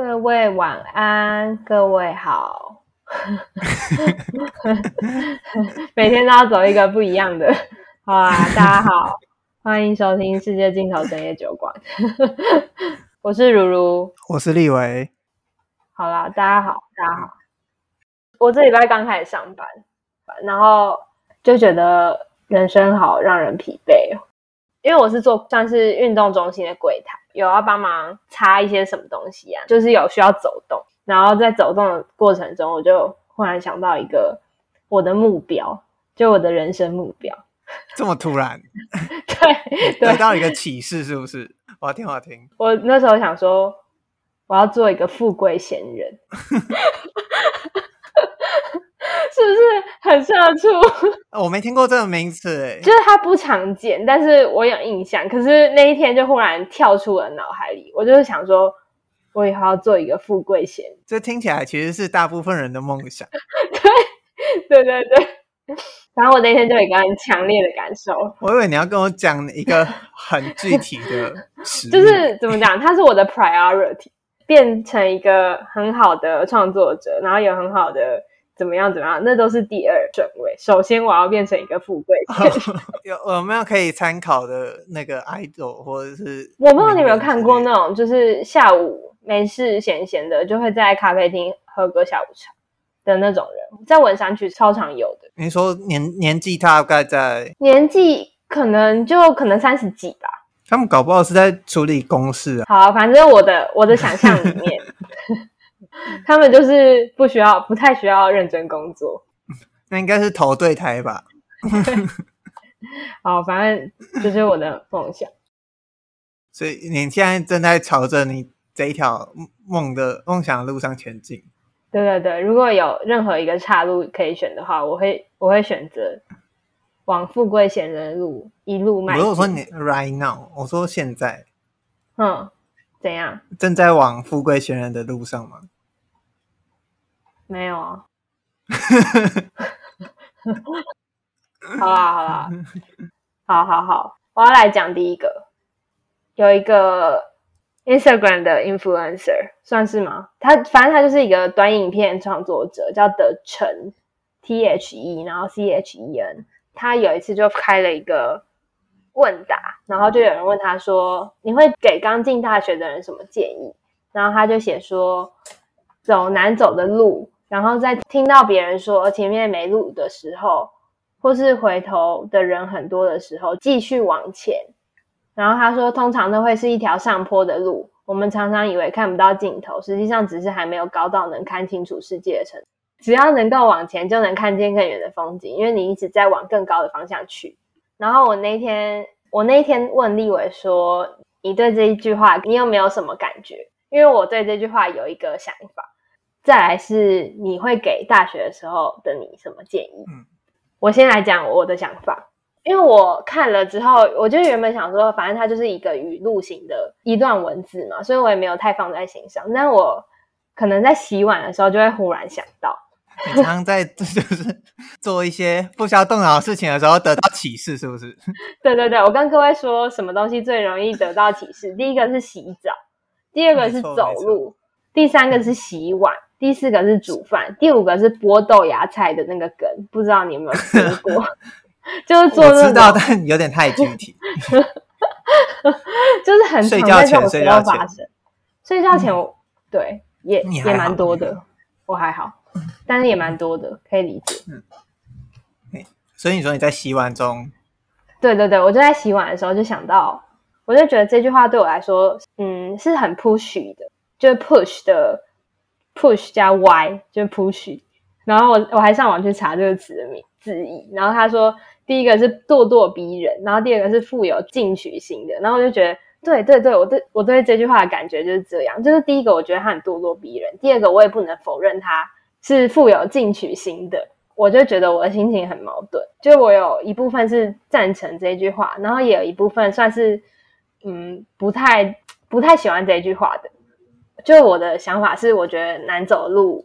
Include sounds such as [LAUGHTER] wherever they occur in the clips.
各位晚安，各位好。[LAUGHS] 每天都要走一个不一样的。好啊，大家好，欢迎收听世界尽头深夜酒馆。[LAUGHS] 我是如如，我是立维。好啦，大家好，大家好。我这礼拜刚开始上班，然后就觉得人生好让人疲惫哦。因为我是做算是运动中心的柜台，有要帮忙擦一些什么东西啊，就是有需要走动，然后在走动的过程中，我就忽然想到一个我的目标，就我的人生目标。[LAUGHS] 这么突然？对，得到一个启示是不是？我要听，我要听。我那时候想说，我要做一个富贵闲人。[LAUGHS] 是不是很社畜？[LAUGHS] 我没听过这个名词诶，就是它不常见，但是我有印象。可是那一天就忽然跳出了脑海里，我就是想说，我以后要做一个富贵闲。[LAUGHS] 这听起来其实是大部分人的梦想。[LAUGHS] 对，对对对。然后我那天就有一个很强烈的感受。我以为你要跟我讲一个很具体的词，就是怎么讲，它是我的 priority，变成一个很好的创作者，然后有很好的。怎么样？怎么样？那都是第二顺位。首先，我要变成一个富贵。[LAUGHS] [LAUGHS] 有有没有可以参考的那个 idol，或者是？我不知道你有没有看过那种，就是下午没事闲闲的，就会在咖啡厅喝个下午茶的那种人，在文山区超常有的。你说年年纪大概在？年纪可能就可能三十几吧。他们搞不好是在处理公事啊。好，反正我的我的想象里面。[LAUGHS] 他们就是不需要，不太需要认真工作。[LAUGHS] 那应该是投对台吧？[LAUGHS] 好，反正这是我的梦想。所以你现在正在朝着你这一条梦的梦想的路上前进。对对对，如果有任何一个岔路可以选的话，我会我会选择往富贵险人的路一路迈。不是说你 right now，我说现在。嗯，怎样？正在往富贵险人的路上吗？没有啊，好 [LAUGHS] 啦好啦，好 [LAUGHS] 好好，我要来讲第一个，有一个 Instagram 的 influencer 算是吗？他反正他就是一个短影片创作者，叫德成 T H E，然后 C H E N。他有一次就开了一个问答，然后就有人问他说：“你会给刚进大学的人什么建议？”然后他就写说：“走难走的路。”然后在听到别人说前面没路的时候，或是回头的人很多的时候，继续往前。然后他说，通常都会是一条上坡的路，我们常常以为看不到尽头，实际上只是还没有高到能看清楚世界的程度。只要能够往前，就能看见更远的风景，因为你一直在往更高的方向去。然后我那天，我那天问立伟说：“你对这一句话，你有没有什么感觉？”因为我对这句话有一个想法。再来是你会给大学的时候的你什么建议？嗯，我先来讲我的想法，因为我看了之后，我就原本想说，反正它就是一个语录型的一段文字嘛，所以我也没有太放在心上。但我可能在洗碗的时候，就会忽然想到，[LAUGHS] 你常常在就是 [LAUGHS] 做一些不需要动脑的事情的时候得到启示，是不是？[LAUGHS] 对对对，我跟各位说，什么东西最容易得到启示？第一个是洗澡，第二个是走路，第三个是洗碗。第四个是煮饭，第五个是剥豆芽菜的那个梗，不知道你有没有听过？[LAUGHS] 就是做知道，但有点太具体。[LAUGHS] 就是很常在这种时候发生。睡觉前，嗯、对，也也蛮多的。我还好，但是也蛮多的，可以理解。嗯。所以你说你在洗碗中？对对对，我就在洗碗的时候就想到，我就觉得这句话对我来说，嗯，是很 push 的，就是 push 的。Push 加 y 就是 push，然后我我还上网去查这个词的名字义，然后他说第一个是咄咄逼人，然后第二个是富有进取心的，然后我就觉得对对对，我对我对这句话的感觉就是这样，就是第一个我觉得他很咄咄逼人，第二个我也不能否认他是富有进取心的，我就觉得我的心情很矛盾，就我有一部分是赞成这句话，然后也有一部分算是嗯不太不太喜欢这句话的。就我的想法是，我觉得难走的路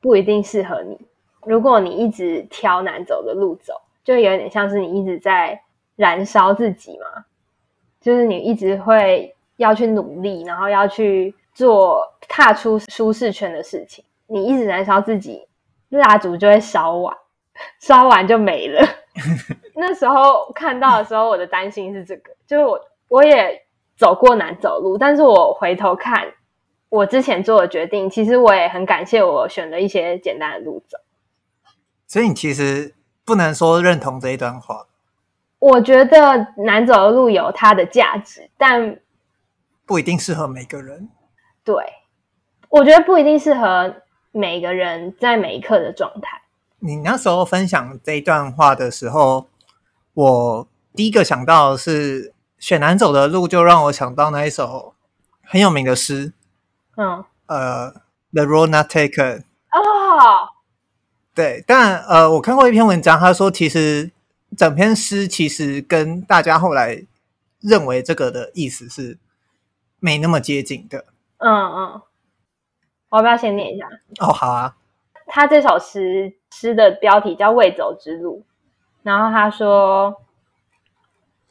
不一定适合你。如果你一直挑难走的路走，就有点像是你一直在燃烧自己嘛。就是你一直会要去努力，然后要去做踏出舒适圈的事情。你一直燃烧自己，蜡烛就会烧完，[LAUGHS] 烧完就没了。[LAUGHS] 那时候看到的时候，我的担心是这个，就是我我也走过难走路，但是我回头看我之前做的决定，其实我也很感谢我选了一些简单的路走。所以你其实不能说认同这一段话。我觉得难走的路有它的价值，但不一定适合每个人。对，我觉得不一定适合每个人在每一刻的状态。你那时候分享这一段话的时候，我第一个想到的是选难走的路，就让我想到那一首很有名的诗。嗯，呃，The Road Not Taken。哦，对，但呃，我看过一篇文章，他说其实整篇诗其实跟大家后来认为这个的意思是没那么接近的。嗯嗯，我要不要先念一下？哦，好啊。他这首诗诗的标题叫《未走之路》，然后他说：“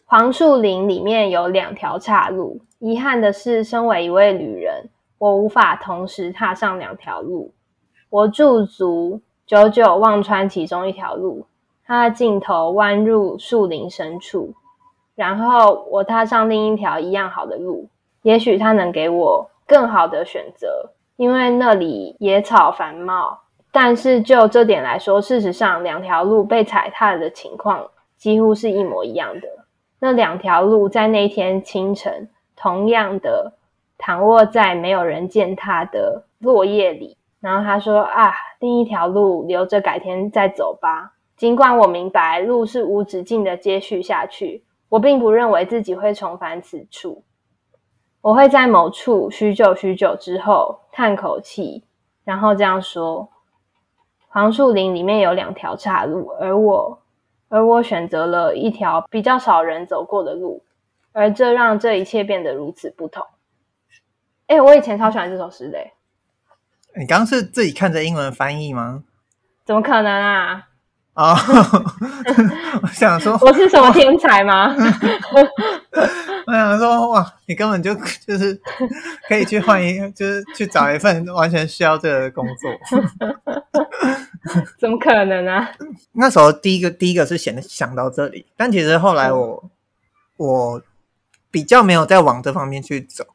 黄树林里面有两条岔路，遗憾的是，身为一位旅人，我无法同时踏上两条路。我驻足，久久望穿其中一条路，它的尽头弯入树林深处，然后我踏上另一条一样好的路，也许它能给我更好的选择，因为那里野草繁茂。”但是就这点来说，事实上两条路被踩踏的情况几乎是一模一样的。那两条路在那天清晨，同样的躺卧在没有人践踏的落叶里。然后他说：“啊，另一条路留着改天再走吧。尽管我明白路是无止境的接续下去，我并不认为自己会重返此处。我会在某处许久许久之后叹口气，然后这样说。”黄树林里面有两条岔路，而我，而我选择了一条比较少人走过的路，而这让这一切变得如此不同。哎，我以前超喜欢这首诗的。你刚刚是自己看着英文翻译吗？怎么可能啊？啊、oh, 我想说，[LAUGHS] 我是什么天才吗？[LAUGHS] 我想说，哇，你根本就就是可以去换一，就是去找一份完全需要这个的工作。[LAUGHS] 怎么可能啊？那时候第一个第一个是想想到这里，但其实后来我、嗯、我比较没有再往这方面去走。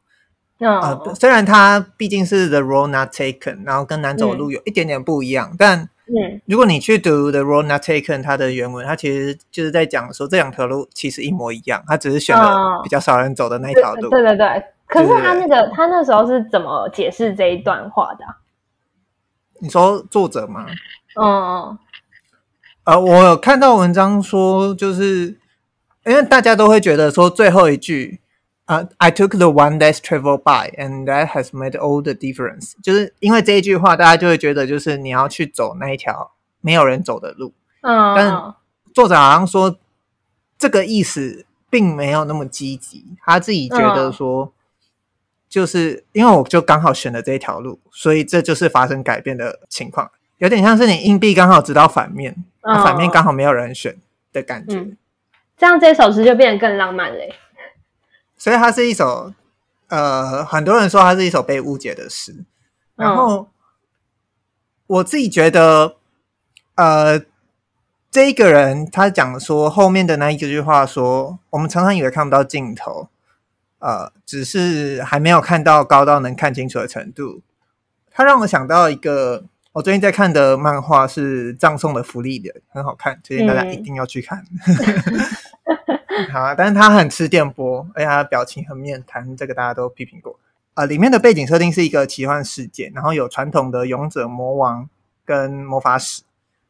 啊、虽然它毕竟是 The Road Not Taken，然后跟难走的路有一点点不一样，嗯、但。嗯，如果你去读 The Road Not Taken，它的原文，它其实就是在讲说这两条路其实一模一样，它只是选了比较少人走的那一条路。对对对，可是他那个他那时候是怎么解释这一段话的？你说作者吗？嗯，呃，我有看到文章说，就是因为大家都会觉得说最后一句。啊、uh,，I took the one that's traveled by, and that has made all the difference。就是因为这一句话，大家就会觉得，就是你要去走那一条没有人走的路。嗯，但作者好像说这个意思并没有那么积极。他自己觉得说，就是因为我就刚好选了这一条路，所以这就是发生改变的情况，有点像是你硬币刚好指到反面，反面刚好没有人选的感觉。嗯、这样这首诗就变得更浪漫嘞。所以它是一首，呃，很多人说它是一首被误解的诗。然后、嗯、我自己觉得，呃，这一个人他讲说后面的那一句话说，我们常常以为看不到尽头，呃，只是还没有看到高到能看清楚的程度。他让我想到一个，我最近在看的漫画是《葬送的福利》的》，很好看，推荐大家一定要去看。嗯 [LAUGHS] 好啊，但是他很吃电波，而且他的表情很面瘫，这个大家都批评过。啊、呃，里面的背景设定是一个奇幻世界，然后有传统的勇者、魔王跟魔法使。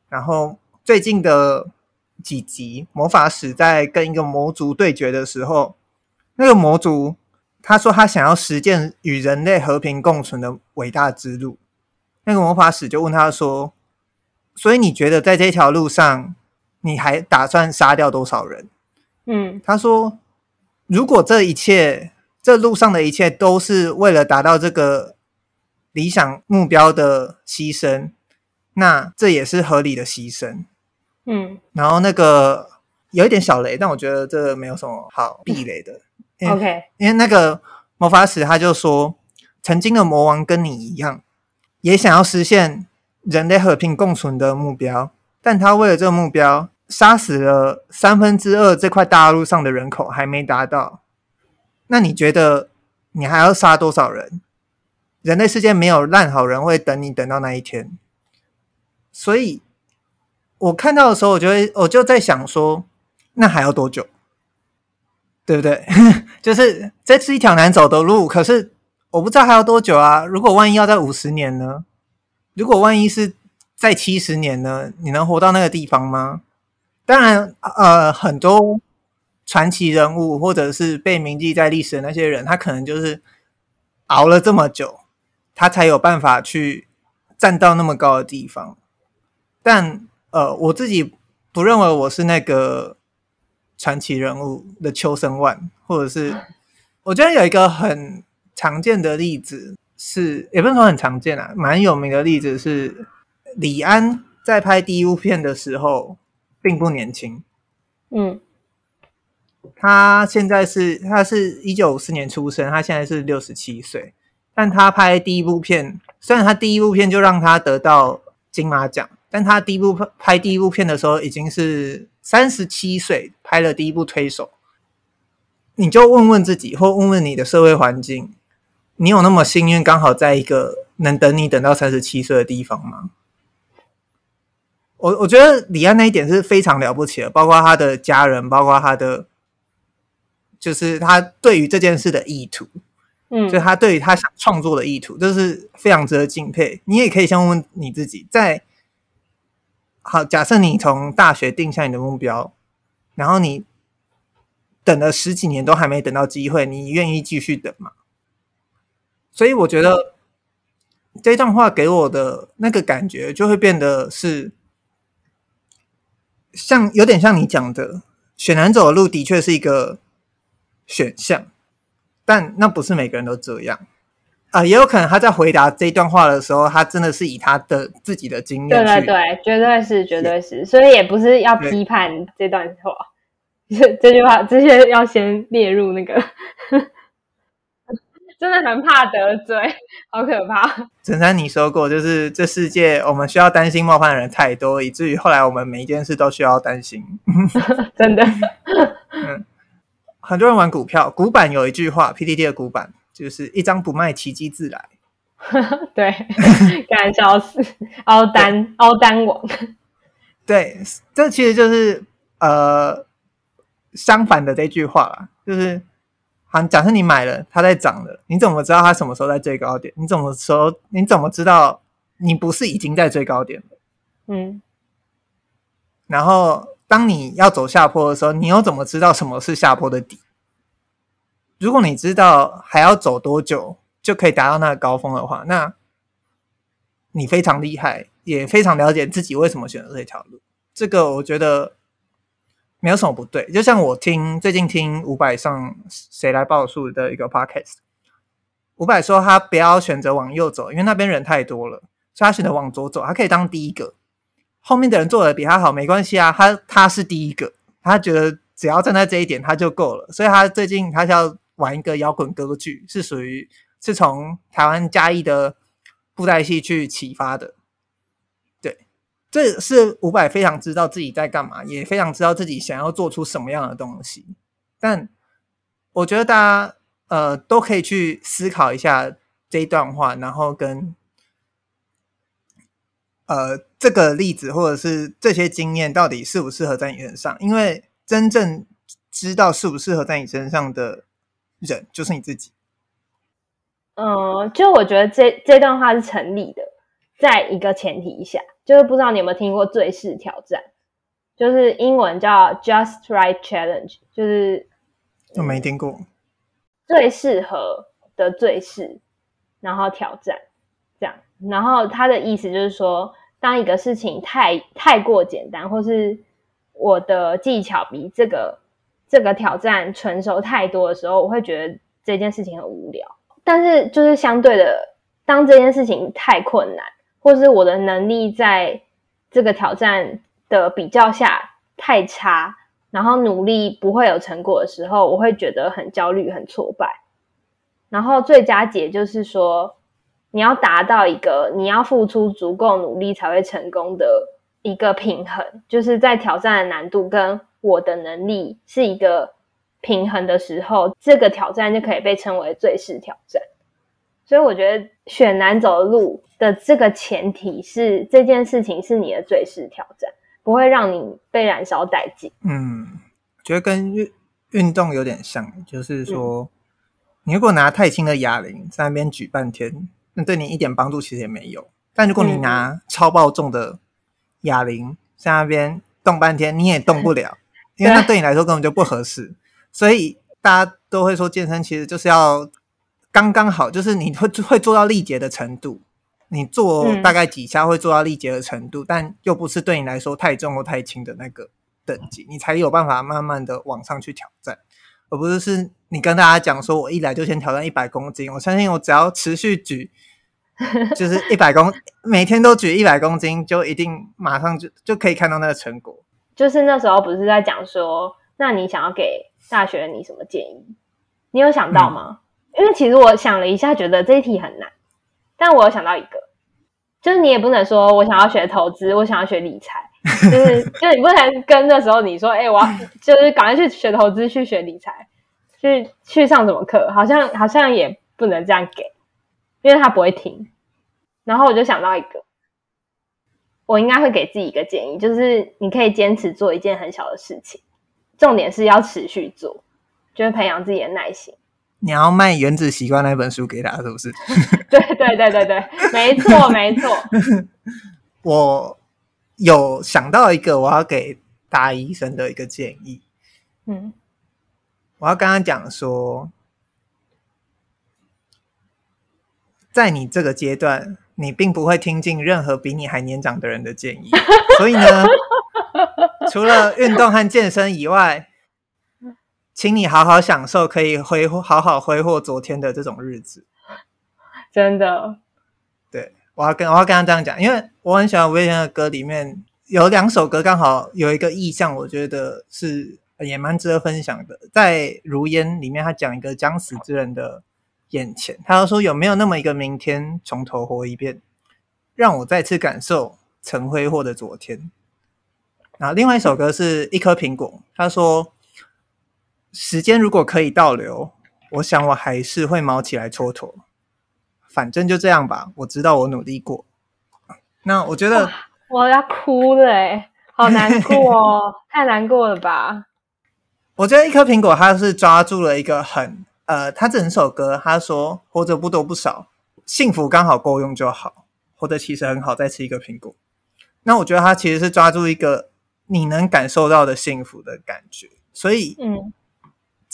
然后最近的几集，魔法使在跟一个魔族对决的时候，那个魔族他说他想要实践与人类和平共存的伟大之路。那个魔法使就问他说：“所以你觉得在这条路上，你还打算杀掉多少人？”嗯，他说：“如果这一切，这路上的一切都是为了达到这个理想目标的牺牲，那这也是合理的牺牲。”嗯，然后那个有一点小雷，但我觉得这没有什么好避雷的。[LAUGHS] OK，因为那个魔法使他就说，曾经的魔王跟你一样，也想要实现人类和平共存的目标，但他为了这个目标，杀死了三分之二这块大陆上的人口还没达到。那你觉得你还要杀多少人？人类世界没有烂好人会等你等到那一天。所以我看到的时候，我就会我就在想说，那还要多久？对不对？[LAUGHS] 就是这是一条难走的路，可是我不知道还要多久啊！如果万一要在五十年呢？如果万一是在七十年呢？你能活到那个地方吗？当然，呃，很多传奇人物或者是被铭记在历史的那些人，他可能就是熬了这么久，他才有办法去站到那么高的地方。但呃，我自己不认为我是那个。传奇人物的秋生万，或者是我觉得有一个很常见的例子是，也不是说很常见啊，蛮有名的例子是李安在拍第一部片的时候并不年轻。嗯，他现在是他是一九五四年出生，他现在是六十七岁，但他拍第一部片，虽然他第一部片就让他得到金马奖，但他第一部拍第一部片的时候已经是。三十七岁拍了第一部推手，你就问问自己，或问问你的社会环境，你有那么幸运，刚好在一个能等你等到三十七岁的地方吗？我我觉得李安那一点是非常了不起的，包括他的家人，包括他的，就是他对于这件事的意图，嗯，就他对于他想创作的意图，这是非常值得敬佩。你也可以先问问你自己，在。好，假设你从大学定下你的目标，然后你等了十几年都还没等到机会，你愿意继续等吗？所以我觉得这段话给我的那个感觉，就会变得是像有点像你讲的，选难走的路的确是一个选项，但那不是每个人都这样。啊、呃，也有可能他在回答这段话的时候，他真的是以他的自己的经验。对对对，绝对是，绝对是，所以也不是要批判这段话。这这句话，这些要先列入那个，真的很怕得罪，好可怕。陈珊，你说过，就是这世界我们需要担心冒犯的人太多，以至于后来我们每一件事都需要担心。[LAUGHS] 真的，嗯，很多人玩股票，股板有一句话，PDD 的股板。就是一张不卖，奇迹自来。[LAUGHS] 对，干笑死，凹单凹单王。[LAUGHS] 对，这其实就是呃相反的这句话啦。就是，好，假设你买了，它在涨了，你怎么知道它什么时候在最高点？你怎么说？你怎么知道你不是已经在最高点了？嗯。然后，当你要走下坡的时候，你又怎么知道什么是下坡的底？如果你知道还要走多久就可以达到那个高峰的话，那你非常厉害，也非常了解自己为什么选择这条路。这个我觉得没有什么不对。就像我听最近听伍佰上谁来报数的一个 podcast，伍佰说他不要选择往右走，因为那边人太多了，所以他选择往左走，他可以当第一个，后面的人做的比他好没关系啊，他他是第一个，他觉得只要站在这一点他就够了，所以他最近他要。玩一个摇滚歌剧，是属于是从台湾嘉义的布袋戏去启发的。这是伍佰非常知道自己在干嘛，也非常知道自己想要做出什么样的东西。但我觉得大家呃都可以去思考一下这一段话，然后跟呃这个例子或者是这些经验到底适不适合在你身上？因为真正知道适不适合在你身上的。人就是你自己。嗯，就我觉得这这段话是成立的，在一个前提下，就是不知道你有没有听过最适挑战，就是英文叫 Just Right Challenge，就是我没听过。最适合的最适，然后挑战这样，然后他的意思就是说，当一个事情太太过简单，或是我的技巧比这个。这个挑战成熟太多的时候，我会觉得这件事情很无聊。但是，就是相对的，当这件事情太困难，或是我的能力在这个挑战的比较下太差，然后努力不会有成果的时候，我会觉得很焦虑、很挫败。然后最佳解就是说，你要达到一个你要付出足够努力才会成功的一个平衡，就是在挑战的难度跟我的能力是一个平衡的时候，这个挑战就可以被称为最适挑战。所以我觉得选难走的路的这个前提是这件事情是你的最适挑战，不会让你被燃烧殆尽。嗯，觉得跟运运动有点像，就是说，嗯、你如果拿太轻的哑铃在那边举半天，那对你一点帮助其实也没有。但如果你拿超爆重的哑铃在那边动半天，你也动不了，[LAUGHS] 因为那对你来说根本就不合适。所以大家都会说健身其实就是要。刚刚好，就是你会会做到力竭的程度，你做大概几下会做到力竭的程度，嗯、但又不是对你来说太重或太轻的那个等级，你才有办法慢慢的往上去挑战，而不是是你跟大家讲说，我一来就先挑战一百公斤，我相信我只要持续举，[LAUGHS] 就是一百公，每天都举一百公斤，就一定马上就就可以看到那个成果。就是那时候不是在讲说，那你想要给大学你什么建议？你有想到吗？嗯因为其实我想了一下，觉得这一题很难，但我有想到一个，就是你也不能说我想要学投资，我想要学理财，就是就你不能跟那时候你说，哎、我要就是赶快去学投资，去学理财，去去上什么课，好像好像也不能这样给，因为他不会听。然后我就想到一个，我应该会给自己一个建议，就是你可以坚持做一件很小的事情，重点是要持续做，就是培养自己的耐心。你要卖《原子习惯》那本书给他，是不是？[LAUGHS] 对对对对对，没错没错。[LAUGHS] 我有想到一个我要给大医生的一个建议。嗯，我要跟他讲说，在你这个阶段，你并不会听进任何比你还年长的人的建议，所以呢，[LAUGHS] 除了运动和健身以外。请你好好享受可以挥霍、好好挥霍昨天的这种日子。真的，对，我要跟我要跟他这样讲，因为我很喜欢五月天的歌，里面有两首歌刚好有一个意象，我觉得是也蛮值得分享的。在《如烟》里面，他讲一个将死之人的眼前，他就说有没有那么一个明天，从头活一遍，让我再次感受曾挥霍的昨天。然后另外一首歌是一颗苹果，他说。时间如果可以倒流，我想我还是会毛起来蹉跎。反正就这样吧，我知道我努力过。那我觉得我要哭了，哎，好难过哦，[LAUGHS] 太难过了吧？我觉得一颗苹果，它是抓住了一个很呃，它整首歌他说活着不多不少，幸福刚好够用就好，活着其实很好，再吃一个苹果。那我觉得他其实是抓住一个你能感受到的幸福的感觉，所以嗯。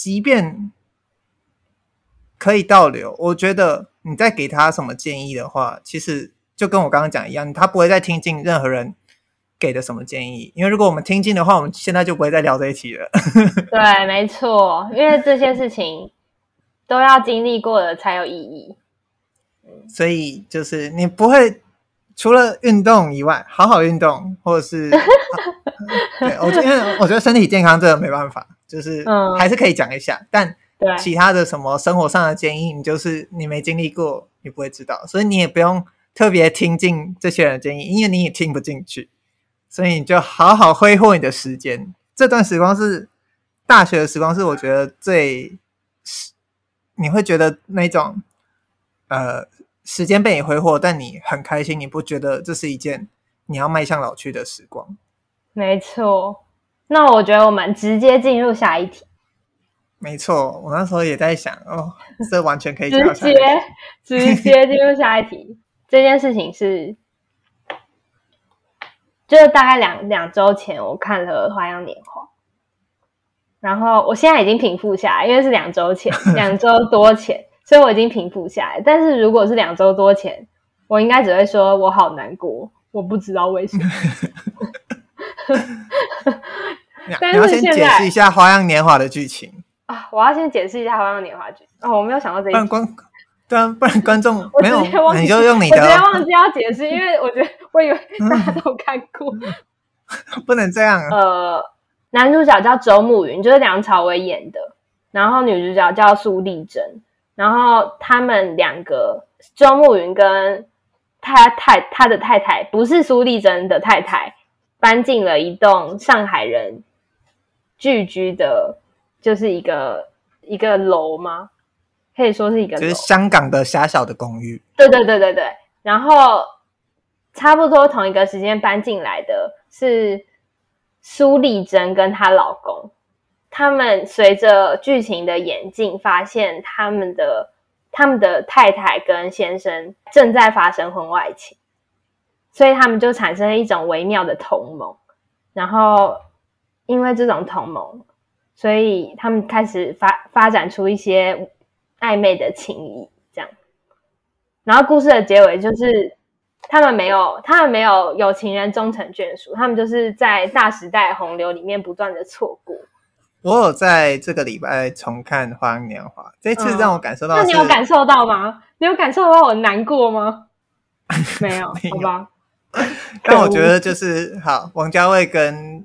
即便可以倒流，我觉得你再给他什么建议的话，其实就跟我刚刚讲一样，他不会再听进任何人给的什么建议。因为如果我们听进的话，我们现在就不会再聊这一题了。对，没错，因为这些事情都要经历过了才有意义。所以就是你不会除了运动以外，好好运动，或者是，[LAUGHS] [LAUGHS] 对，我觉得因为我觉得身体健康这个没办法。就是还是可以讲一下，嗯、但其他的什么生活上的建议，你就是你没经历过，你不会知道，所以你也不用特别听进这些人的建议，因为你也听不进去，所以你就好好挥霍你的时间。这段时光是大学的时光，是我觉得最你会觉得那种呃时间被你挥霍，但你很开心，你不觉得这是一件你要迈向老去的时光？没错。那我觉得我们直接进入下一题。没错，我那时候也在想，哦，这完全可以直接直接进入下一题。这件事情是，就是大概两两周前我看了《花样年华》，然后我现在已经平复下来，因为是两周前，[LAUGHS] 两周多前，所以我已经平复下来。但是如果是两周多前，我应该只会说我好难过，我不知道为什么。[LAUGHS] [LAUGHS] 你要先解释一下《花样年华》的剧情啊！我要先解释一下《花样年华》剧哦，我没有想到这一点。不然观对啊，不然观众没有，你就用你的。我直接忘记要解释，因为我觉得我以为大家都看过。[LAUGHS] 不能这样。呃，男主角叫周慕云，就是梁朝伟演的，然后女主角叫苏丽珍，然后他们两个周慕云跟他太他的太太不是苏丽珍的太太，搬进了一栋上海人聚居的，就是一个一个楼吗？可以说是一个楼，就是香港的狭小的公寓。对对对对对。然后差不多同一个时间搬进来的是苏丽珍跟她老公。他们随着剧情的演进，发现他们的他们的太太跟先生正在发生婚外情，所以他们就产生了一种微妙的同盟。然后因为这种同盟，所以他们开始发发展出一些暧昧的情谊，这样。然后故事的结尾就是他们没有他们没有有情人终成眷属，他们就是在大时代洪流里面不断的错过。我有在这个礼拜重看《花样年华》，这次让我感受到、嗯。那你有感受到吗？你有感受到我难过吗？[LAUGHS] 没有，没有好吧。[LAUGHS] 但我觉得就是好，王家卫跟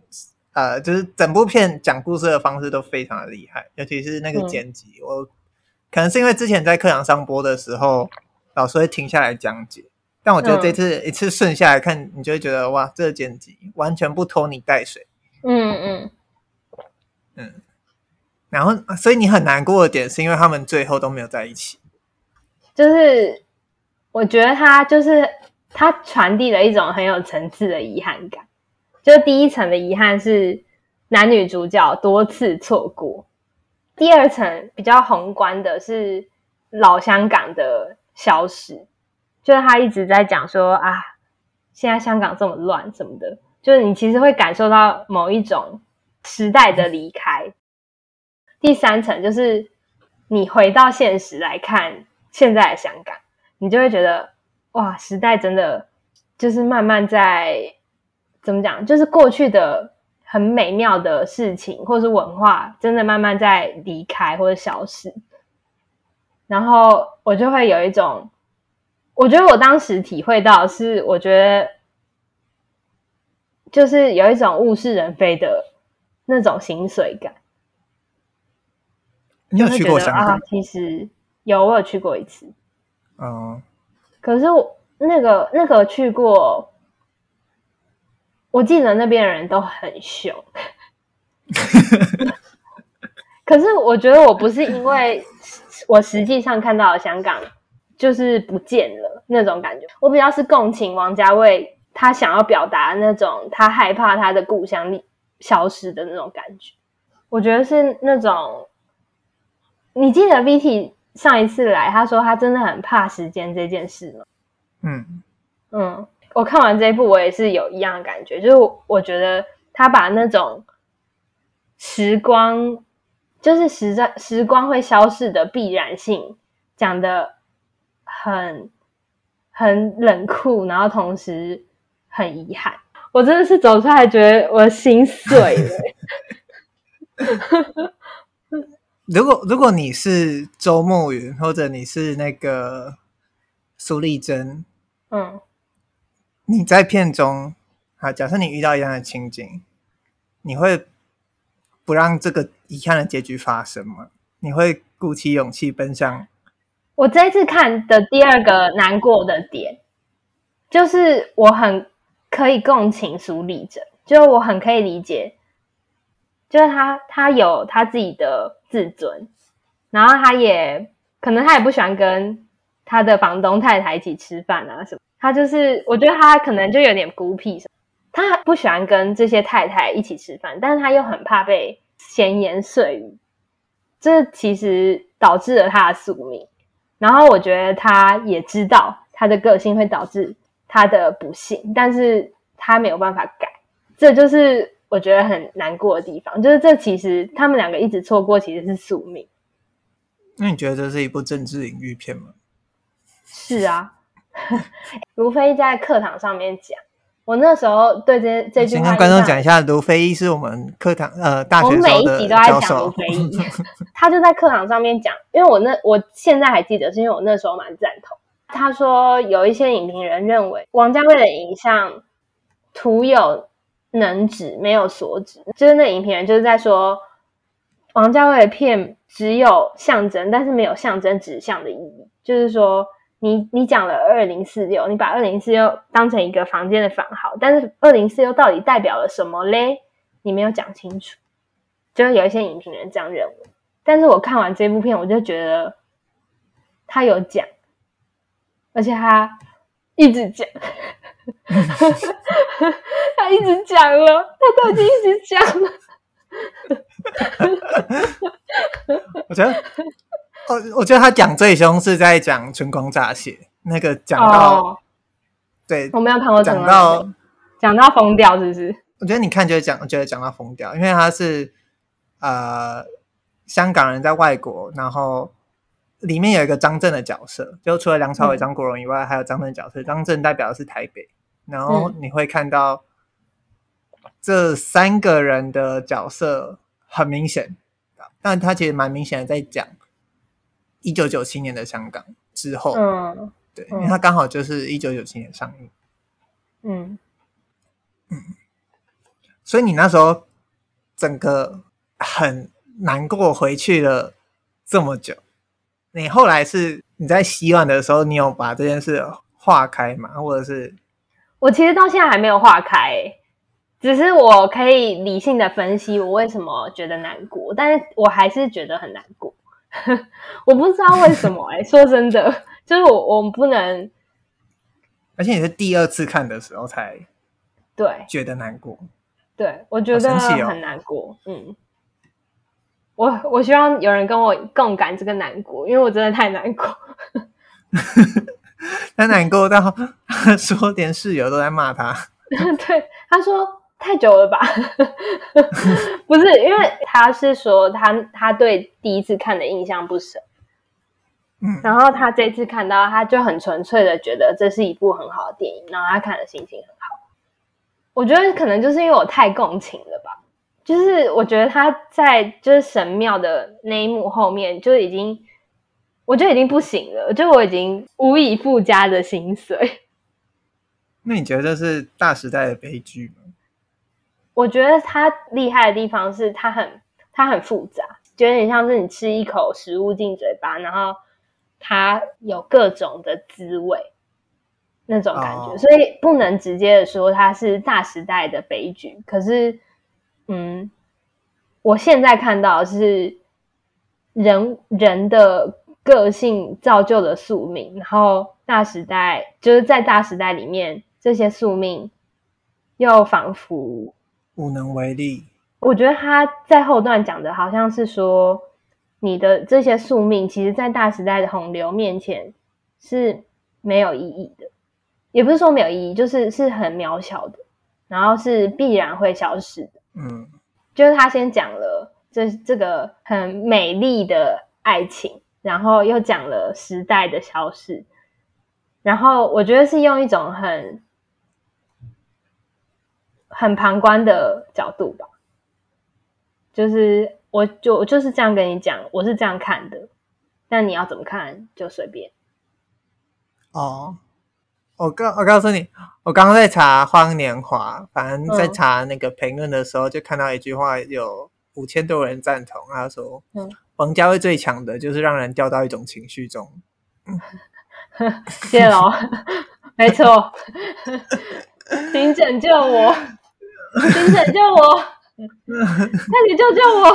呃，就是整部片讲故事的方式都非常的厉害，尤其是那个剪辑。嗯、我可能是因为之前在课堂上播的时候，老师会停下来讲解，但我觉得这次一次顺下来看，你就会觉得哇，这个剪辑完全不拖泥带水。嗯嗯。嗯，然后所以你很难过的点是因为他们最后都没有在一起，就是我觉得他就是它传递了一种很有层次的遗憾感。就第一层的遗憾是男女主角多次错过，第二层比较宏观的是老香港的消失，就是他一直在讲说啊，现在香港这么乱什么的，就是你其实会感受到某一种。时代的离开，第三层就是你回到现实来看现在的香港，你就会觉得哇，时代真的就是慢慢在怎么讲，就是过去的很美妙的事情或是文化，真的慢慢在离开或者消失。然后我就会有一种，我觉得我当时体会到是，我觉得就是有一种物是人非的。那种心碎感，你有去过香港？啊，其实有，我有去过一次。嗯，可是我那个那个去过，我记得那边的人都很凶。[LAUGHS] 可是我觉得我不是因为 [LAUGHS] 我实际上看到香港就是不见了那种感觉，我比较是共情王家卫他想要表达那种他害怕他的故乡里。消失的那种感觉，我觉得是那种。你记得 VT 上一次来，他说他真的很怕时间这件事嘛？嗯嗯，我看完这一部，我也是有一样的感觉，就是我觉得他把那种时光，就是时在时光会消逝的必然性讲的很很冷酷，然后同时很遗憾。[LAUGHS] 我真的是走出来，觉得我心碎了。如果如果你是周慕云，或者你是那个苏丽珍，嗯，你在片中，啊，假设你遇到一样的情景，你会不让这个遗憾的结局发生吗？你会鼓起勇气奔向？我这次看的第二个难过的点，就是我很。可以共情苏丽珍，就我很可以理解，就是他他有他自己的自尊，然后他也可能他也不喜欢跟他的房东太太一起吃饭啊什么，他就是我觉得他可能就有点孤僻什么，他不喜欢跟这些太太一起吃饭，但是他又很怕被闲言碎语，这其实导致了他的宿命。然后我觉得他也知道他的个性会导致。他的不幸，但是他没有办法改，这就是我觉得很难过的地方。就是这其实他们两个一直错过，其实是宿命。那你觉得这是一部政治隐喻片吗？是啊，[LAUGHS] 卢飞在课堂上面讲，我那时候对这这句话，先跟观众讲一下，卢飞一是我们课堂呃大学的我每一集都在讲卢飞一，[LAUGHS] 他就在课堂上面讲，因为我那我现在还记得，是因为我那时候蛮赞同。他说，有一些影评人认为王家卫的影像徒有能指没有所指，就是那影评人就是在说王家卫的片只有象征，但是没有象征指向的意义。就是说，你你讲了二零四六，你把二零四六当成一个房间的房号，但是二零四六到底代表了什么嘞？你没有讲清楚。就有一些影评人这样认为，但是我看完这部片，我就觉得他有讲，而且他一直讲，[LAUGHS] 他一直讲了，他都已经一直讲了。[LAUGHS] 我觉得，我我觉得他讲最凶是在讲《春光乍泄》那个讲到，哦、对，我没有看过讲到讲到疯掉，是不是？我觉得你看就讲，觉得讲到疯掉，因为他是呃香港人在外国，然后里面有一个张震的角色，就除了梁朝伟、张国荣以外，嗯、还有张震角色。张震代表的是台北，然后你会看到这三个人的角色很明显。但他其实蛮明显的在讲一九九七年的香港之后，嗯，对，因为他刚好就是一九九七年上映，嗯。嗯，所以你那时候整个很难过，回去了这么久，你后来是你在洗碗的时候，你有把这件事化开吗？或者是我其实到现在还没有化开。只是我可以理性的分析我为什么觉得难过，但是我还是觉得很难过。[LAUGHS] 我不知道为什么哎、欸，[LAUGHS] 说真的，就是我我们不能。而且你是第二次看的时候才对觉得难过，对，对我觉得很难过。哦、嗯，我我希望有人跟我共感这个难过，因为我真的太难过。[LAUGHS] 他难过到说连室友都在骂他。[LAUGHS] 对，他说。太久了吧？[LAUGHS] 不是，因为他是说他他对第一次看的印象不深，嗯，然后他这次看到，他就很纯粹的觉得这是一部很好的电影，然后他看的心情很好。我觉得可能就是因为我太共情了吧，就是我觉得他在就是神庙的那一幕后面就已经，我就已经不行了，就我已经无以复加的心碎。[LAUGHS] 那你觉得这是大时代的悲剧吗？我觉得它厉害的地方是它很它很复杂，就有点像是你吃一口食物进嘴巴，然后它有各种的滋味那种感觉，oh. 所以不能直接的说它是大时代的悲剧。可是，嗯，我现在看到是人人的个性造就了宿命，然后大时代就是在大时代里面，这些宿命又仿佛。无能为力。我觉得他在后段讲的好像是说，你的这些宿命，其实，在大时代的洪流面前是没有意义的，也不是说没有意义，就是是很渺小的，然后是必然会消失的。嗯，就是他先讲了这这个很美丽的爱情，然后又讲了时代的消逝，然后我觉得是用一种很。很旁观的角度吧，就是我就我就是这样跟你讲，我是这样看的，但你要怎么看就随便。哦，我告我告诉你，我刚刚在查《花样年华》，反正在查那个评论的时候，就看到一句话，有五千多人赞同，他说：“嗯，王家卫最强的就是让人掉到一种情绪中。嗯 [LAUGHS] ”谢喽，没错，[LAUGHS] 请拯救我。请拯救我！那你救救我！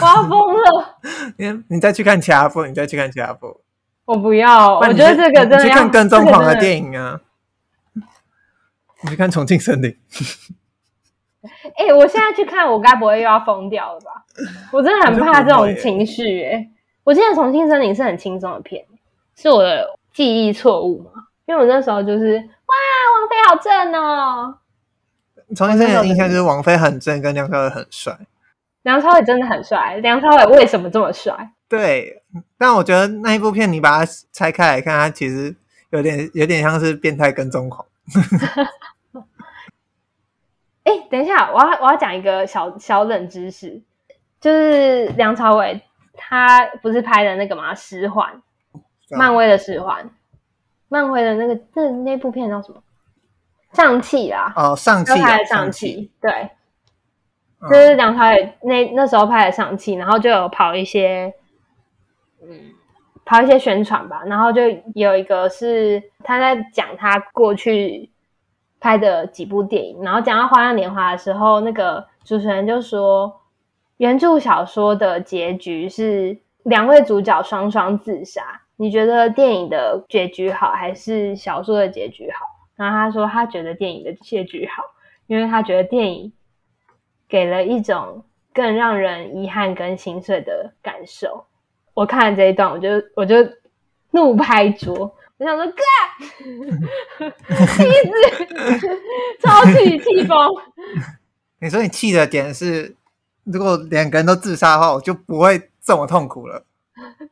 我要疯了！你你再去看其他部，你再去看其他部。我不要，我觉得这个真的要去看跟踪狂的电影啊！你去看《重庆森林》。[LAUGHS] 哎，我现在去看，我该不会又要疯掉了吧？我真的很怕这种情绪。哎，我记得《重庆森林》是很轻松的片，是我的记忆错误吗？因为我那时候就是哇，王菲好正哦。重庆森林的印象就是王菲很正，跟梁朝伟很帅。梁朝伟真的很帅，梁朝伟为什么这么帅？对，但我觉得那一部片你把它拆开来看，它其实有点有点像是变态跟踪狂。哎、欸，等一下，我要我要讲一个小小冷知识，就是梁朝伟他不是拍的那个嘛？十环，漫威的十环，漫威的那个那那部片叫什么？上气啦，哦，上气，上气，对，就是梁朝伟那那时候拍的上气，然后就有跑一些，嗯，跑一些宣传吧，然后就有一个是他在讲他过去拍的几部电影，然后讲到《花样年华》的时候，那个主持人就说，原著小说的结局是两位主角双双自杀，你觉得电影的结局好还是小说的结局好？然后他说他觉得电影的结局好，因为他觉得电影。给了一种更让人遗憾跟心碎的感受。我看了这一段，我就我就怒拍桌，我想说，哥，[LAUGHS] 气死，超气气疯。你说你气的点是，如果两个人都自杀的话，我就不会这么痛苦了。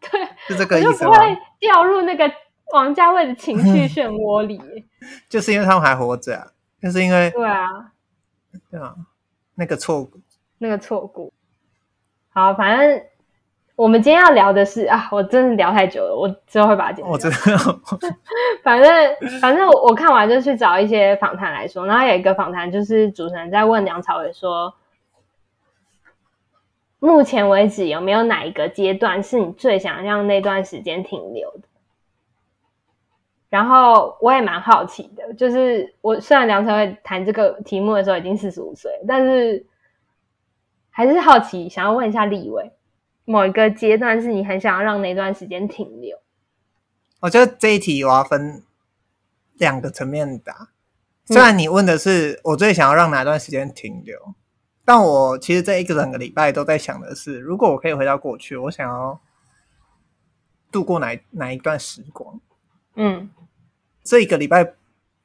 对，是这个意思吗？就不会掉入那个王家卫的情绪漩涡里。[LAUGHS] 就是因为他们还活着啊，就是因为对啊，对啊。那个错过，那个错过。好，反正我们今天要聊的是啊，我真的聊太久了，我之后会把它剪掉。我知道。反正 [LAUGHS] 反正我我看完就去找一些访谈来说，然后有一个访谈就是主持人在问梁朝伟说，目前为止有没有哪一个阶段是你最想让那段时间停留的？然后我也蛮好奇的，就是我虽然梁朝伟谈这个题目的时候已经四十五岁，但是还是好奇，想要问一下立幃，某一个阶段是你很想要让那段时间停留？我觉得这一题我要分两个层面答。虽然你问的是我最想要让哪段时间停留，嗯、但我其实这一个整个礼拜都在想的是，如果我可以回到过去，我想要度过哪哪一段时光？嗯。这一个礼拜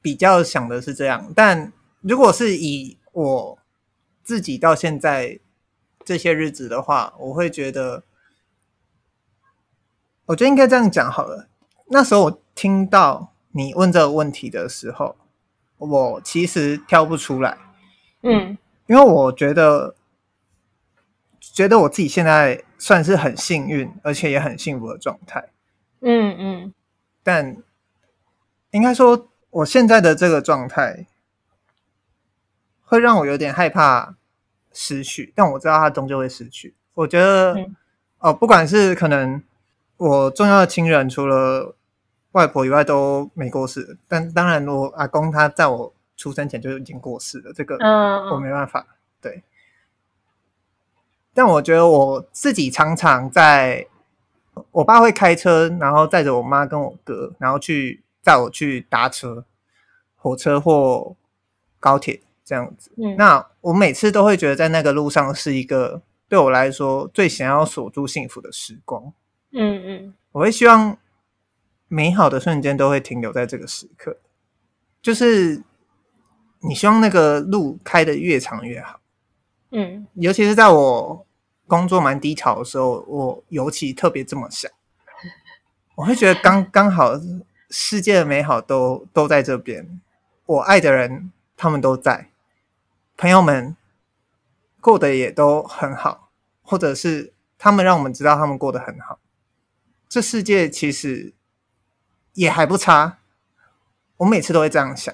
比较想的是这样，但如果是以我自己到现在这些日子的话，我会觉得，我觉得应该这样讲好了。那时候我听到你问这个问题的时候，我其实挑不出来，嗯，因为我觉得，觉得我自己现在算是很幸运，而且也很幸福的状态，嗯嗯，但。应该说，我现在的这个状态会让我有点害怕失去，但我知道它终究会失去。我觉得，嗯、哦，不管是可能我重要的亲人，除了外婆以外都没过世，但当然我阿公他在我出生前就已经过世了，这个我没办法。嗯、对，但我觉得我自己常常在，我爸会开车，然后载着我妈跟我哥，然后去。载我去搭车、火车或高铁这样子，嗯，那我每次都会觉得在那个路上是一个对我来说最想要锁住幸福的时光。嗯嗯，我会希望美好的瞬间都会停留在这个时刻，就是你希望那个路开得越长越好。嗯，尤其是在我工作蛮低潮的时候，我尤其特别这么想。[LAUGHS] 我会觉得刚刚好。世界的美好都都在这边，我爱的人他们都在，朋友们过得也都很好，或者是他们让我们知道他们过得很好。这世界其实也还不差，我每次都会这样想，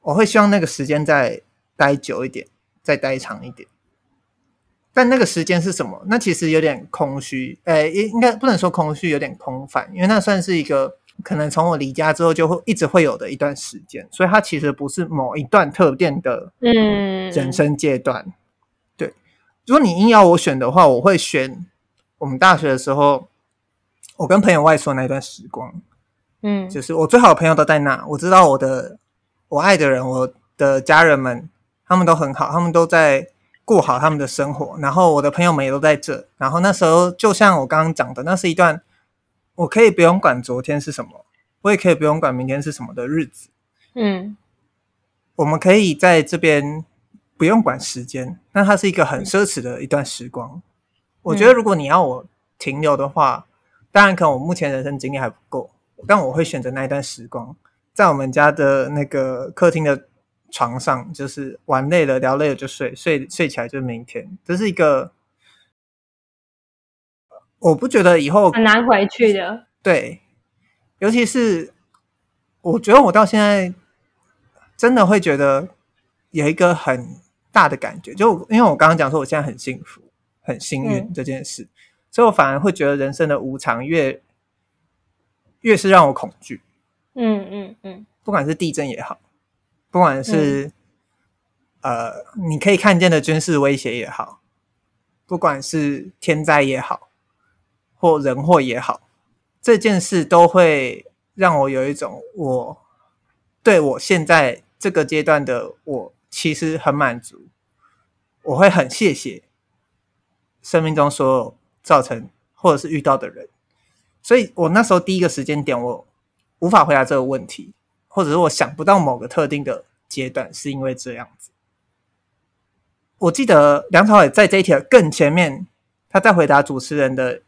我会希望那个时间再待久一点，再待长一点。但那个时间是什么？那其实有点空虚，呃，应该不能说空虚，有点空泛，因为那算是一个。可能从我离家之后就会一直会有的一段时间，所以它其实不是某一段特定的嗯人生阶段。嗯、对，如果你硬要我选的话，我会选我们大学的时候，我跟朋友外出那段时光。嗯，就是我最好的朋友都在那，我知道我的我爱的人，我的家人们，他们都很好，他们都在过好他们的生活，然后我的朋友们也都在这。然后那时候就像我刚刚讲的，那是一段。我可以不用管昨天是什么，我也可以不用管明天是什么的日子。嗯，我们可以在这边不用管时间，那它是一个很奢侈的一段时光。嗯、我觉得，如果你要我停留的话，嗯、当然可能我目前人生经历还不够，但我会选择那一段时光，在我们家的那个客厅的床上，就是玩累了、聊累了就睡，睡睡起来就明天。这是一个。我不觉得以后很难回去的。对，尤其是我觉得我到现在真的会觉得有一个很大的感觉。就因为我刚刚讲说我现在很幸福、很幸运这件事，嗯、所以我反而会觉得人生的无常越越是让我恐惧。嗯嗯嗯，不管是地震也好，不管是、嗯、呃你可以看见的军事威胁也好，不管是天灾也好，或人祸也好，这件事都会让我有一种我对我现在这个阶段的我其实很满足，我会很谢谢生命中所有造成或者是遇到的人，所以我那时候第一个时间点我。无法回答这个问题，或者是我想不到某个特定的阶段，是因为这样子。我记得梁朝伟在这一条更前面，他在回答主持人的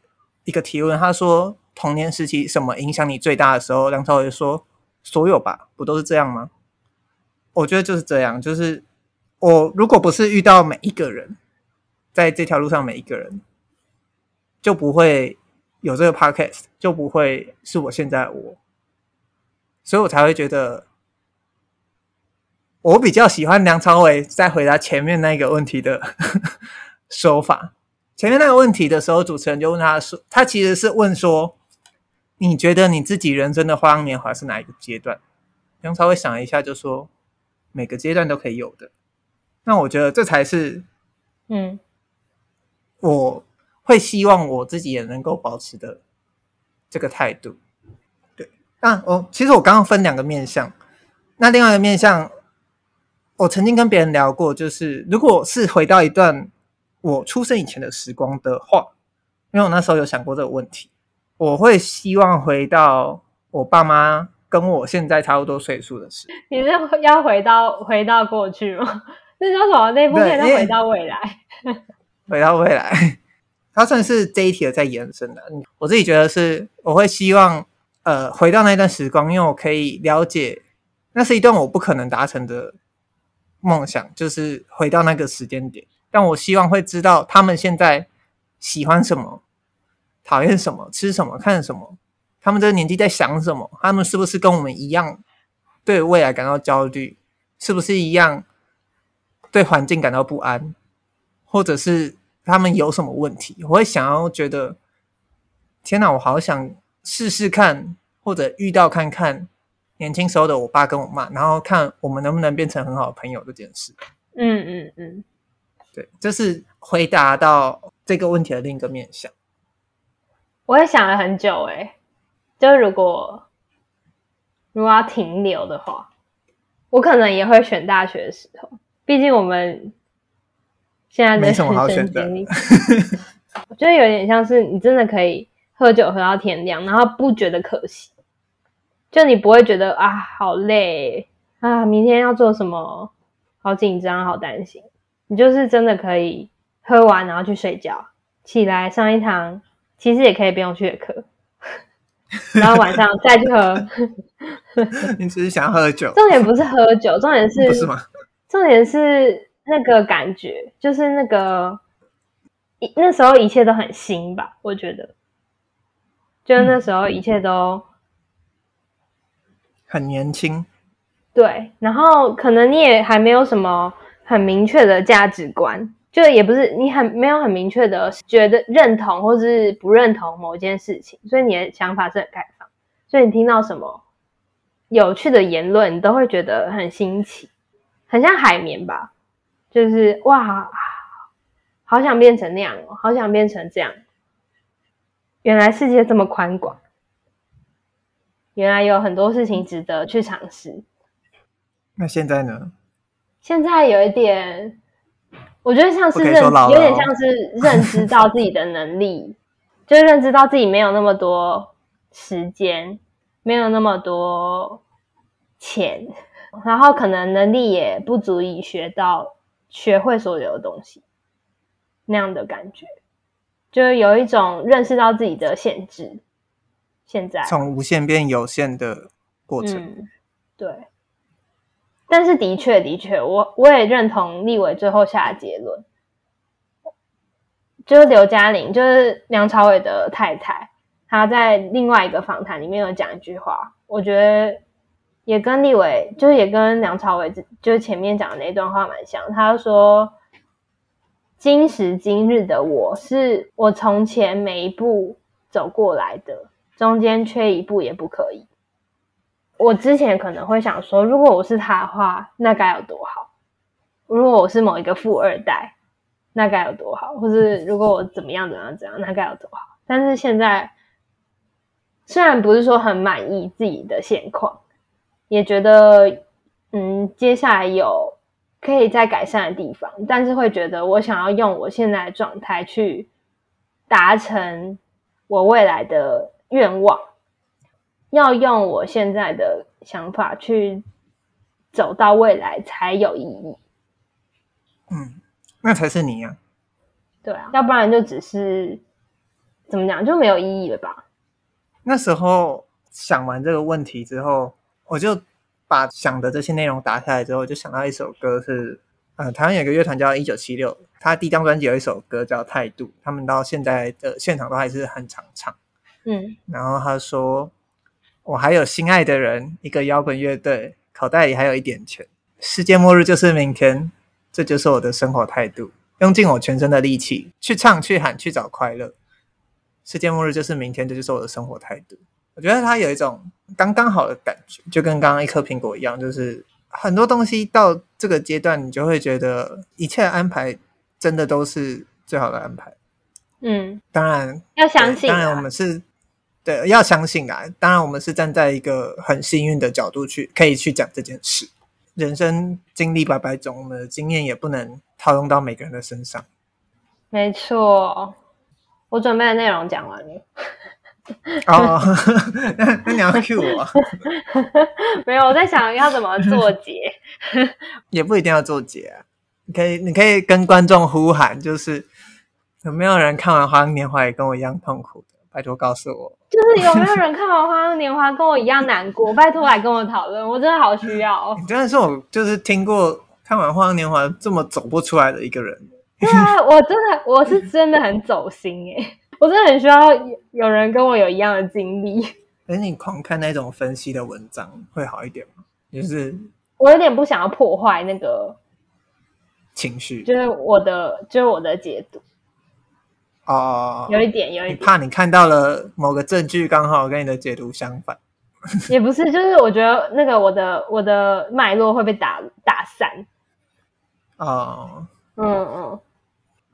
一个提问，他说：“童年时期什么影响你最大的时候？”梁朝伟说：“所有吧，不都是这样吗？”我觉得就是这样，就是我如果不是遇到每一个人，在这条路上每一个人，就不会有这个 podcast，就不会是我现在我。所以我才会觉得，我比较喜欢梁朝伟在回答前面那个问题的 [LAUGHS] 说法。前面那个问题的时候，主持人就问他说：“他其实是问说，你觉得你自己人生的花样年华是哪一个阶段？”杨超会想了一下，就说：“每个阶段都可以有的。”那我觉得这才是，嗯，我会希望我自己也能够保持的这个态度。对，那，我其实我刚刚分两个面向，那另外一个面向，我曾经跟别人聊过，就是如果是回到一段我出生以前的时光的话，因为我那时候有想过这个问题，我会希望回到我爸妈跟我现在差不多岁数的时候。你是要回到回到过去吗？[LAUGHS] 那叫什么？那部片叫回到未来？[LAUGHS] 回到未来，[LAUGHS] 它算是这一题的在延伸的。我自己觉得是，我会希望。呃，回到那段时光，因为我可以了解，那是一段我不可能达成的梦想，就是回到那个时间点。但我希望会知道他们现在喜欢什么，讨厌什么，吃什么，看什么，他们这个年纪在想什么，他们是不是跟我们一样对未来感到焦虑，是不是一样对环境感到不安，或者是他们有什么问题？我会想要觉得，天哪，我好想。试试看，或者遇到看看年轻时候的我爸跟我妈，然后看我们能不能变成很好的朋友这件事。嗯嗯嗯，对，这是回答到这个问题的另一个面向。我也想了很久，哎，就如果如果要停留的话，我可能也会选大学的时候，毕竟我们现在的没什么好选的。我觉得有点像是你真的可以。喝酒喝到天亮，然后不觉得可惜，就你不会觉得啊好累啊，明天要做什么，好紧张，好担心。你就是真的可以喝完然后去睡觉，起来上一堂，其实也可以不用去的课，然后晚上再去喝。[LAUGHS] 你只是想要喝酒，重点不是喝酒，重点是，不是吗？重点是那个感觉，就是那个一那时候一切都很新吧，我觉得。就那时候一切都很年轻，对，然后可能你也还没有什么很明确的价值观，就也不是你很没有很明确的觉得认同或是不认同某件事情，所以你的想法是很开放，所以你听到什么有趣的言论，你都会觉得很新奇，很像海绵吧，就是哇，好想变成那样哦，好想变成这样。原来世界这么宽广，原来有很多事情值得去尝试。那现在呢？现在有一点，我觉得像是认，有点像是认知到自己的能力，[LAUGHS] 就是认知到自己没有那么多时间，没有那么多钱，然后可能能力也不足以学到、学会所有的东西，那样的感觉。就是有一种认识到自己的限制，现在从无限变有限的过程。嗯，对。但是的确，的确，我我也认同立伟最后下的结论，就是刘嘉玲，就是梁朝伟的太太，她在另外一个访谈里面有讲一句话，我觉得也跟立伟，就是也跟梁朝伟，就是前面讲的那段话蛮像。他说：“今时今日的我是我从前每一步走过来的，中间缺一步也不可以。我之前可能会想说，如果我是他的话，那该有多好；如果我是某一个富二代，那该有多好；或是如果我怎么样怎样怎样，那该有多好。但是现在，虽然不是说很满意自己的现况。”也觉得，嗯，接下来有可以再改善的地方，但是会觉得我想要用我现在的状态去达成我未来的愿望，要用我现在的想法去走到未来才有意义。嗯，那才是你呀。对啊，要不然就只是怎么讲就没有意义了吧？那时候想完这个问题之后。我就把想的这些内容打下来之后，就想到一首歌是，呃，台湾有个乐团叫一九七六，他第一张专辑有一首歌叫《态度》，他们到现在的现场都还是很常唱。嗯，然后他说：“我还有心爱的人，一个摇滚乐队，口袋里还有一点钱，世界末日就是明天，这就是我的生活态度，用尽我全身的力气去唱、去喊、去找快乐。世界末日就是明天，这就是我的生活态度。”我觉得他有一种刚刚好的感觉，就跟刚刚一颗苹果一样，就是很多东西到这个阶段，你就会觉得一切安排真的都是最好的安排。嗯，当然要相信，当然我们是对要相信啊。当然我们是站在一个很幸运的角度去可以去讲这件事。人生经历百百种，我们的经验也不能套用到每个人的身上。没错，我准备的内容讲完了。哦，[LAUGHS] 那那你要 cue 我？[LAUGHS] 没有，我在想要怎么做结，[LAUGHS] 也不一定要做结啊。你可以，你可以跟观众呼喊，就是有没有人看完《花样年华》也跟我一样痛苦的？拜托告诉我。[LAUGHS] 就是有没有人看完《花样年华》跟我一样难过？拜托来跟我讨论，我真的好需要。你真的是我，就是听过看完《花样年华》这么走不出来的一个人。对啊，我真的，我是真的很走心耶。我真的很需要有人跟我有一样的经历。[LAUGHS] 哎，你狂看那种分析的文章会好一点吗？就是我有点不想要破坏那个情绪，就是我的，就是我的解读。哦，有一点，有一点怕你看到了某个证据，刚好跟你的解读相反。也不是，就是我觉得那个我的我的脉络会被打打散。哦，嗯嗯。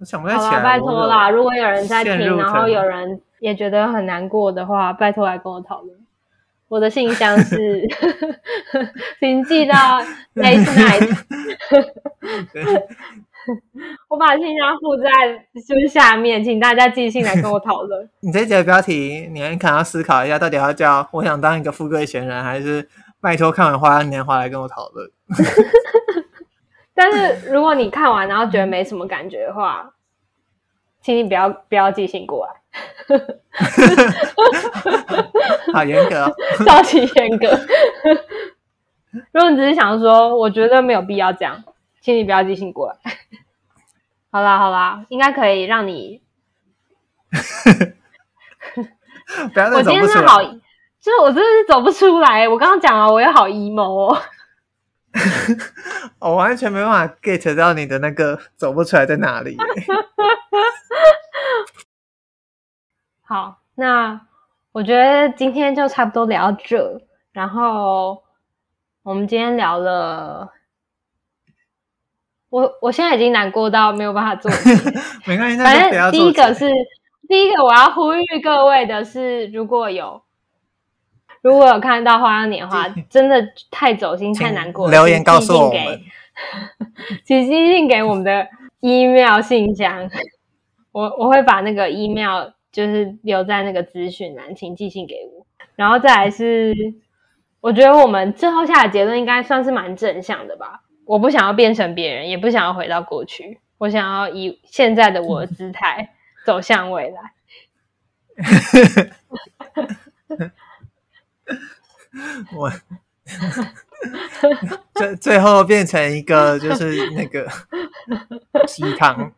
我想不太起来。拜托啦！如果有人在听，然后有人也觉得很难过的话，拜托来跟我讨论。我的信箱是，[LAUGHS] [LAUGHS] 请寄到 nice Night。[LAUGHS] [LAUGHS] 我把信箱附在就是下面，请大家寄信来跟我讨论。[LAUGHS] 你这节标题，你可能要思考一下，到底要叫“我想当一个富贵闲人”，还是拜托看完《花样年华》来跟我讨论？[LAUGHS] 但是如果你看完然后觉得没什么感觉的话，请你不要不要寄信过来。好严格哦，超级严格。如果你只是想说，我觉得没有必要这样，请你不要寄信过来。[LAUGHS] 好啦好啦，应该可以让你。[LAUGHS] 不要再走不出来。我今天是好，就是我真的是走不出来。我刚刚讲了，我也好 emo 哦。[LAUGHS] 我完全没办法 get 到你的那个走不出来在哪里。好，那我觉得今天就差不多聊到这。然后我们今天聊了，我我现在已经难过到没有办法做。[LAUGHS] 没关系，反正第一个是第一个我要呼吁各位的是，如果有。如果有看到《花样年华》，[LAUGHS] 真的太走心、太难过了，留言告诉我们，[LAUGHS] 请寄信给我们的 email 信箱。我我会把那个 email 就是留在那个资讯栏，请寄信给我。然后再来是，我觉得我们最后下的结论应该算是蛮正向的吧。我不想要变成别人，也不想要回到过去，我想要以现在的我的姿态 [LAUGHS] 走向未来。[LAUGHS] 我最最后变成一个就是那个鸡汤，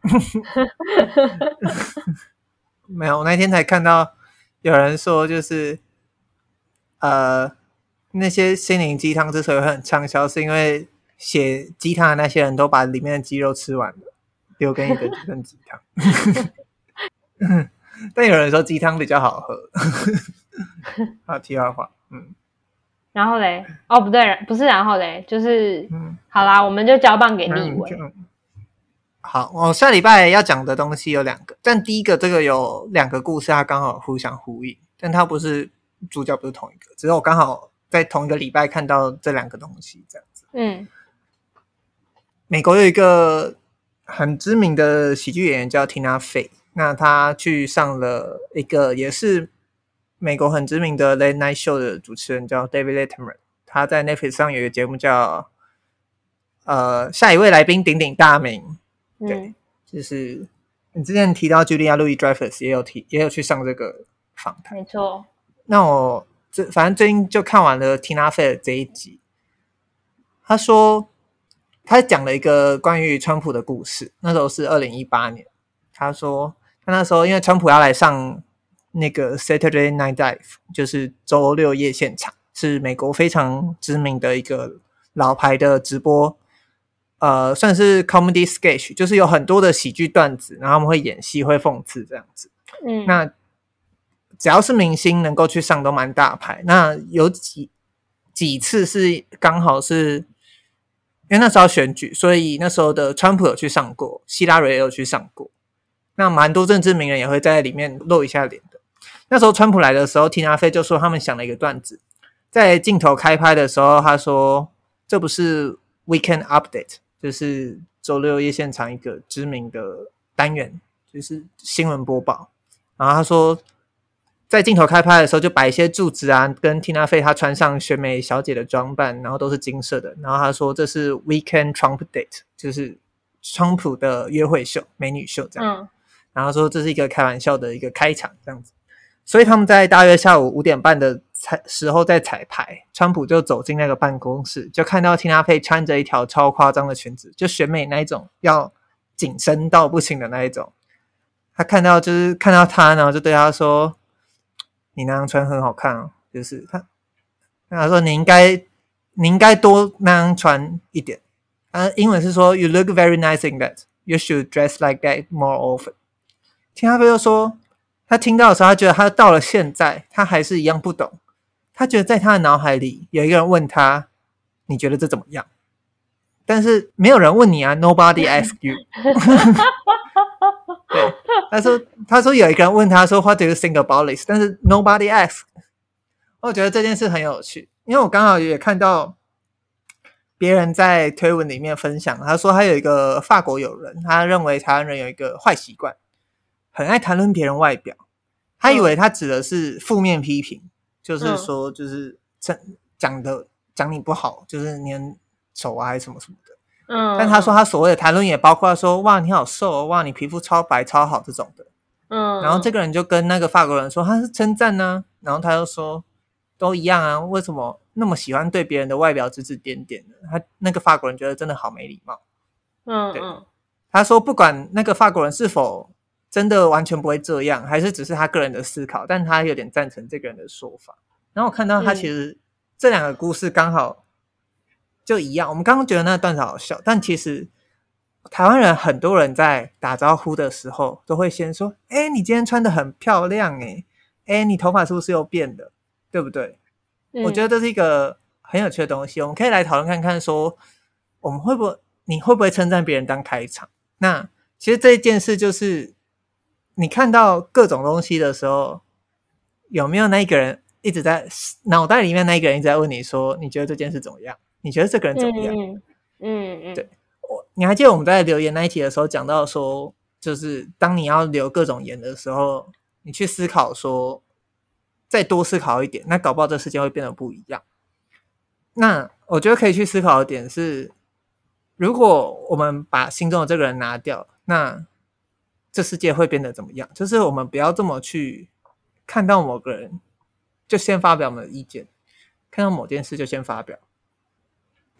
[LAUGHS] 没有。我那天才看到有人说，就是呃，那些心灵鸡汤之所以很畅销，是因为写鸡汤的那些人都把里面的鸡肉吃完了，留给你的这份鸡汤。[LAUGHS] 但有人说鸡汤比较好喝。[LAUGHS] 好，题外话，嗯。然后嘞，哦，不对，不是然后嘞，就是，嗯，好啦，我们就交棒给立幃。好，我下礼拜要讲的东西有两个，但第一个这个有两个故事，它刚好互相呼应，但它不是主角，不是同一个，只是我刚好在同一个礼拜看到这两个东西，这样子。嗯，美国有一个很知名的喜剧演员叫 Tina Fey，那他去上了一个也是。美国很知名的 Late Night Show 的主持人叫 David Letterman，他在 Netflix 上有一个节目叫呃下一位来宾鼎鼎大名，嗯、对，就是你之前提到 Julia Louis-Dreyfus 也有提也有去上这个访谈，没错。那我这反正最近就看完了 Tina Fey 的这一集，他说他讲了一个关于川普的故事，那时候是二零一八年，他说他那时候因为川普要来上。那个 Saturday Night Live 就是周六夜现场，是美国非常知名的一个老牌的直播，呃，算是 comedy sketch，就是有很多的喜剧段子，然后他们会演戏，会讽刺这样子。嗯，那只要是明星能够去上都蛮大牌。那有几几次是刚好是因为那时候选举，所以那时候的川普有去上过，希拉蕊也有去上过，那蛮多政治名人也会在里面露一下脸的。那时候川普来的时候听阿飞就说他们想了一个段子，在镜头开拍的时候，他说这不是 Weekend Update，就是周六夜现场一个知名的单元，就是新闻播报。然后他说，在镜头开拍的时候就摆一些柱子啊，跟 Tina Fey 她穿上选美小姐的装扮，然后都是金色的。然后她说这是 Weekend Trump Date，就是川普的约会秀、美女秀这样。嗯。然后说这是一个开玩笑的一个开场这样子。所以他们在大约下午五点半的彩时候在彩排，川普就走进那个办公室，就看到 Tina Fey 穿着一条超夸张的裙子，就选美那一种，要紧身到不行的那一种。他看到就是看到她，然后就对她说：“你那样穿很好看哦。”就是他，他说：“你应该你应该多那样穿一点。”啊，英文是说：“You look very nice in that. You should dress like that more often.” 听他哥又说。他听到的时候，他觉得他到了现在，他还是一样不懂。他觉得在他的脑海里有一个人问他：“你觉得这怎么样？”但是没有人问你啊，Nobody ask you。[LAUGHS] 对，他说：“他说有一个人问他说 ‘What do you think about this？’ 但是 Nobody ask。”我觉得这件事很有趣，因为我刚好也看到别人在推文里面分享，他说他有一个法国友人，他认为台湾人有一个坏习惯。很爱谈论别人外表，他以为他指的是负面批评，嗯、就是说，就是讲讲的讲你不好，就是你很丑啊，还是什么什么的。嗯，但他说他所谓的谈论也包括说，哇，你好瘦哦，哇，你皮肤超白超好这种的。嗯，然后这个人就跟那个法国人说他是称赞呢，然后他又说都一样啊，为什么那么喜欢对别人的外表指指点点的？他那个法国人觉得真的好没礼貌。嗯，对，他说不管那个法国人是否。真的完全不会这样，还是只是他个人的思考？但他有点赞成这个人的说法。然后我看到他其实这两个故事刚好就一样。嗯、我们刚刚觉得那段子好笑，但其实台湾人很多人在打招呼的时候都会先说：“哎，你今天穿的很漂亮，哎，哎，你头发是不是又变了？对不对？”嗯、我觉得这是一个很有趣的东西，我们可以来讨论看看，说我们会不会，你会不会称赞别人当开场？那其实这一件事就是。你看到各种东西的时候，有没有那一个人一直在脑袋里面？那一个人一直在问你说：“你觉得这件事怎么样？你觉得这个人怎么样？”嗯嗯，对我，你还记得我们在留言那一题的时候讲到说，就是当你要留各种言的时候，你去思考说，再多思考一点，那搞不好这世界会变得不一样。那我觉得可以去思考的点是，如果我们把心中的这个人拿掉，那。这世界会变得怎么样？就是我们不要这么去看到某个人，就先发表我们的意见；看到某件事就先发表。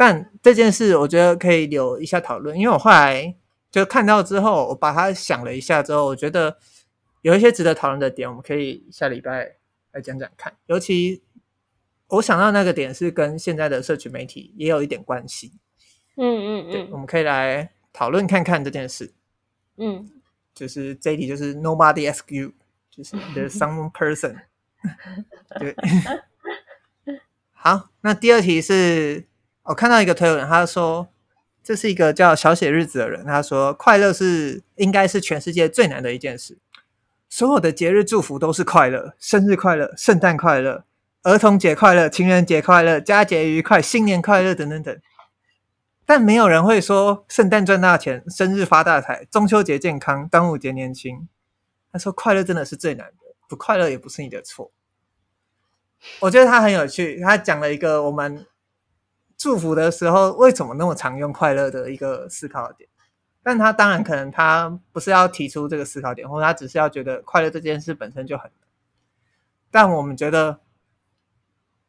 但这件事，我觉得可以留一下讨论，因为我后来就看到之后，我把它想了一下之后，我觉得有一些值得讨论的点，我们可以下礼拜来讲讲看。尤其我想到那个点是跟现在的社群媒体也有一点关系。嗯嗯嗯，对，我们可以来讨论看看这件事。嗯，就是这一题就是 Nobody ask you，就是 There's some person。对。[LAUGHS] 好，那第二题是我看到一个推文，他说这是一个叫小写日子的人，他说快乐是应该是全世界最难的一件事。所有的节日祝福都是快乐，生日快乐、圣诞快乐、儿童节快乐、情人节快乐、佳节愉快、新年快乐等等等。但没有人会说圣诞赚大钱、生日发大财、中秋节健康、端午节年轻。他说快乐真的是最难的，不快乐也不是你的错。我觉得他很有趣，他讲了一个我们祝福的时候为什么那么常用快乐的一个思考点。但他当然可能他不是要提出这个思考点，或者他只是要觉得快乐这件事本身就很。但我们觉得，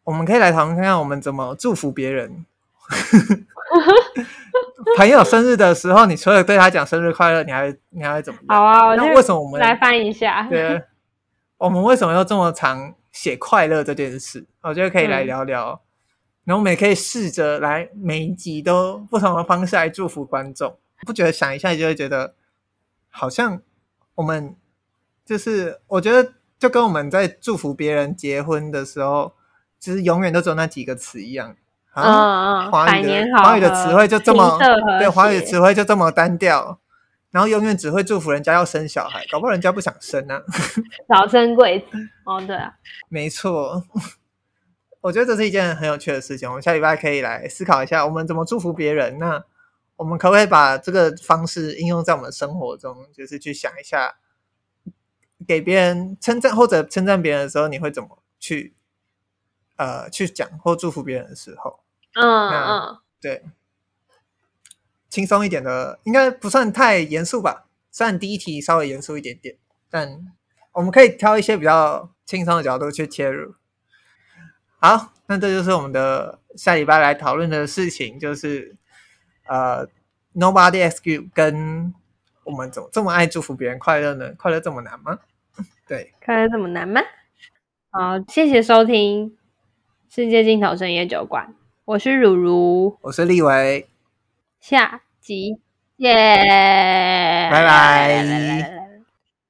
我们可以来讨论看看我们怎么祝福别人。[LAUGHS] 朋友生日的时候，你除了对他讲生日快乐，你还你还会怎么样？好啊，那为什么我们来翻一下？对，[LAUGHS] 我们为什么要这么常写快乐这件事？我觉得可以来聊聊。嗯、然后我们也可以试着来每一集都不同的方式来祝福观众。不觉得想一下就会觉得，好像我们就是我觉得就跟我们在祝福别人结婚的时候，其实永远都只有那几个词一样啊。华语的华语的词汇就这么对，华语的词汇就这么单调，然后永远只会祝福人家要生小孩，搞不好人家不想生啊。[LAUGHS] 早生贵子哦，对啊，没错。我觉得这是一件很有趣的事情，我们下礼拜可以来思考一下，我们怎么祝福别人那。我们可不可以把这个方式应用在我们生活中？就是去想一下，给别人称赞或者称赞别人的时候，你会怎么去呃去讲或祝福别人的时候？嗯嗯，对，轻松一点的，应该不算太严肃吧？虽然第一题稍微严肃一点点，但我们可以挑一些比较轻松的角度去切入。好，那这就是我们的下礼拜来讨论的事情，就是。呃、ask you，跟我们怎么这么爱祝福别人快乐呢？快乐这么难吗？[LAUGHS] 对，快乐这么难吗？好，谢谢收听世界尽头深夜酒馆，我是如如，我是立维，下集见，拜拜。